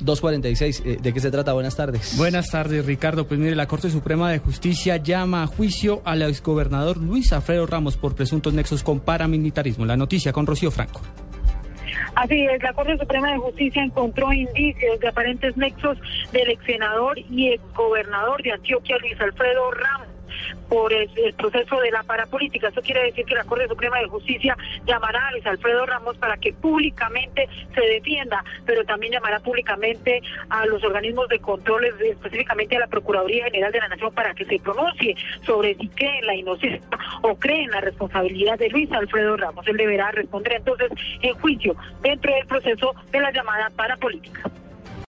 246, eh, ¿de qué se trata? Buenas tardes. Buenas tardes, Ricardo. Pues mire, la Corte Suprema de Justicia llama a juicio al exgobernador Luis Alfredo Ramos por presuntos nexos con paramilitarismo. La noticia con Rocío Franco. Así es, la Corte Suprema de Justicia encontró indicios de aparentes nexos del ex senador y exgobernador de Antioquia, Luis Alfredo Ramos por el, proceso de la parapolítica. Eso quiere decir que la Corte Suprema de Justicia llamará a Luis Alfredo Ramos para que públicamente se defienda, pero también llamará públicamente a los organismos de control, específicamente a la Procuraduría General de la Nación, para que se pronuncie sobre si cree en la inocencia o cree en la responsabilidad de Luis Alfredo Ramos. Él deberá responder entonces en juicio dentro del proceso de la llamada parapolítica.